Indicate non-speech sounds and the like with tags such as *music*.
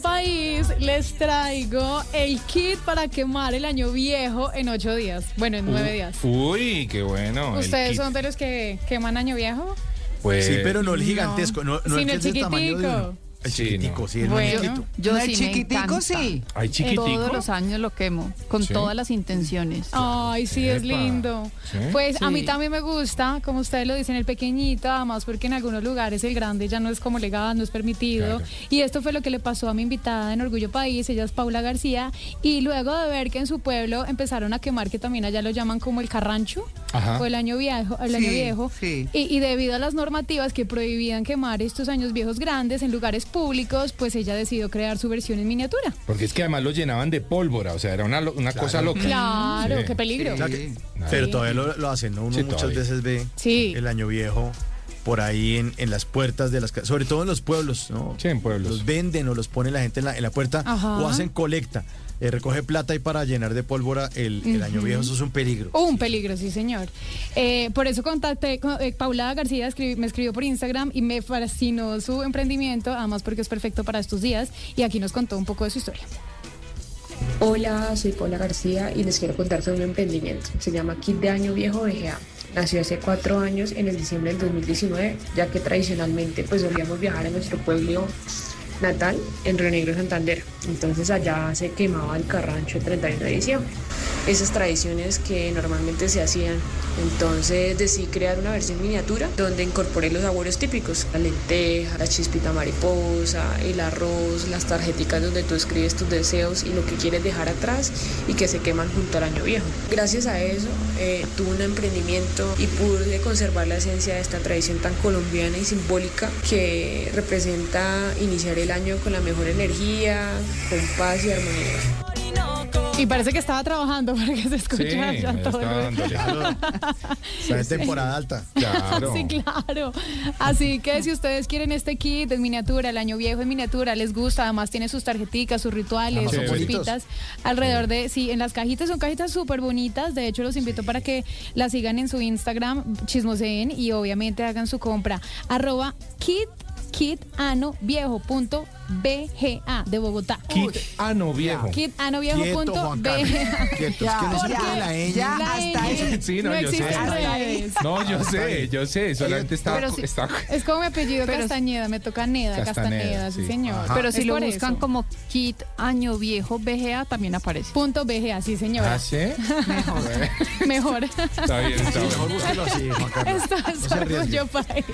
País les traigo el kit para quemar el año viejo en ocho días. Bueno, en nueve días. Uy, qué bueno. ¿Ustedes kit. son de los que queman año viejo? Pues, Sí, pero no el gigantesco, no, no el es del tamaño de chiquitico. El Sí, chiquitico, no. sí, el Bueno. Yo No, sí el me chiquitico sí. ¿Hay chiquitico? Todos los años lo quemo, con Sí. todas las intenciones. Ay, sí, es lindo. ¿Sí? Pues a mí también me gusta, como ustedes lo dicen, el pequeñito, además porque en algunos lugares el grande ya no es como legal, no es permitido. Claro. Y esto fue lo que le pasó a mi invitada en Orgullo País, ella es Paula García, y luego de ver que en su pueblo empezaron a quemar, que también allá lo llaman como el carrancho, Ajá. o el año viejo, el Sí, año viejo, sí. y, y debido a las normativas que prohibían quemar estos años viejos grandes en lugares públicos, pues ella decidió crear su versión en miniatura. Porque es que además lo llenaban de pólvora, o sea, era una, lo- una cosa loca. Claro, Sí. qué peligro. Pero todavía lo, lo hacen, ¿no? Uno Sí, muchas todavía. veces ve Sí. el año viejo por ahí en, en las puertas de las casas, sobre todo en los pueblos, ¿no? Sí, en pueblos. Los venden o los pone la gente en la, en la puerta Ajá. o hacen colecta. Eh, recoge plata y para llenar de pólvora el, el año viejo, eso es un peligro. Un peligro, sí, señor. Eh, por eso contacté con eh, Paula García, escribí- me escribió por Instagram y me fascinó su emprendimiento, además porque es perfecto para estos días. Y aquí nos contó un poco de su historia. Hola, soy Paula García y les quiero contar sobre un emprendimiento. Se llama Kit de Año Viejo VGA. Nació hace cuatro años en el diciembre del 2019, ya que tradicionalmente pues solíamos viajar a nuestro pueblo natal en Río Negro, Santander. Entonces allá se quemaba el carrancho el 31 de diciembre. Esas tradiciones que normalmente se hacían. Entonces decidí crear una versión miniatura donde incorporé los sabores típicos, la lenteja, la chispita mariposa, el arroz, las tarjeticas donde tú escribes tus deseos y lo que quieres dejar atrás y que se queman junto al año viejo. Gracias a eso eh, tuve un emprendimiento y pude conservar la esencia de esta tradición tan colombiana y simbólica que representa iniciar el año con la mejor energía, con paz y armonía. Y parece que estaba trabajando porque se escucha Sí, ya todo el- dándole. *laughs* Está en temporada alta. Claro. Sí, claro. Así que si ustedes quieren este kit en miniatura, el año viejo en miniatura, les gusta, además tiene sus tarjeticas, sus rituales, sus son chispitas, alrededor de, sí, en las cajitas son cajitas súper bonitas, de hecho los invito para que las sigan en su Instagram, chismoseen y obviamente hagan su compra. Arroba kit, kitanoViejo.bga de Bogotá. Kit ano viejo. No ñ. Ya, La hasta ahí. Sí, no, yo existe sé. redes. No, yo sé, yo sé. Solamente está. Pero sí- está Es como mi apellido Pero- Castañeda, me toca Neda, Castaneda, Castaneda, sí, sí. señor. Ajá. Pero si Es lo buscan eso. como kit año viejo VGA también aparece. Punto BGA, sí, señora. ¿Ah, sí? Mejor. *laughs* Está bien, está bien. Mejor búsquelo así, Juan Carlos. Esto es No. Orgullo País.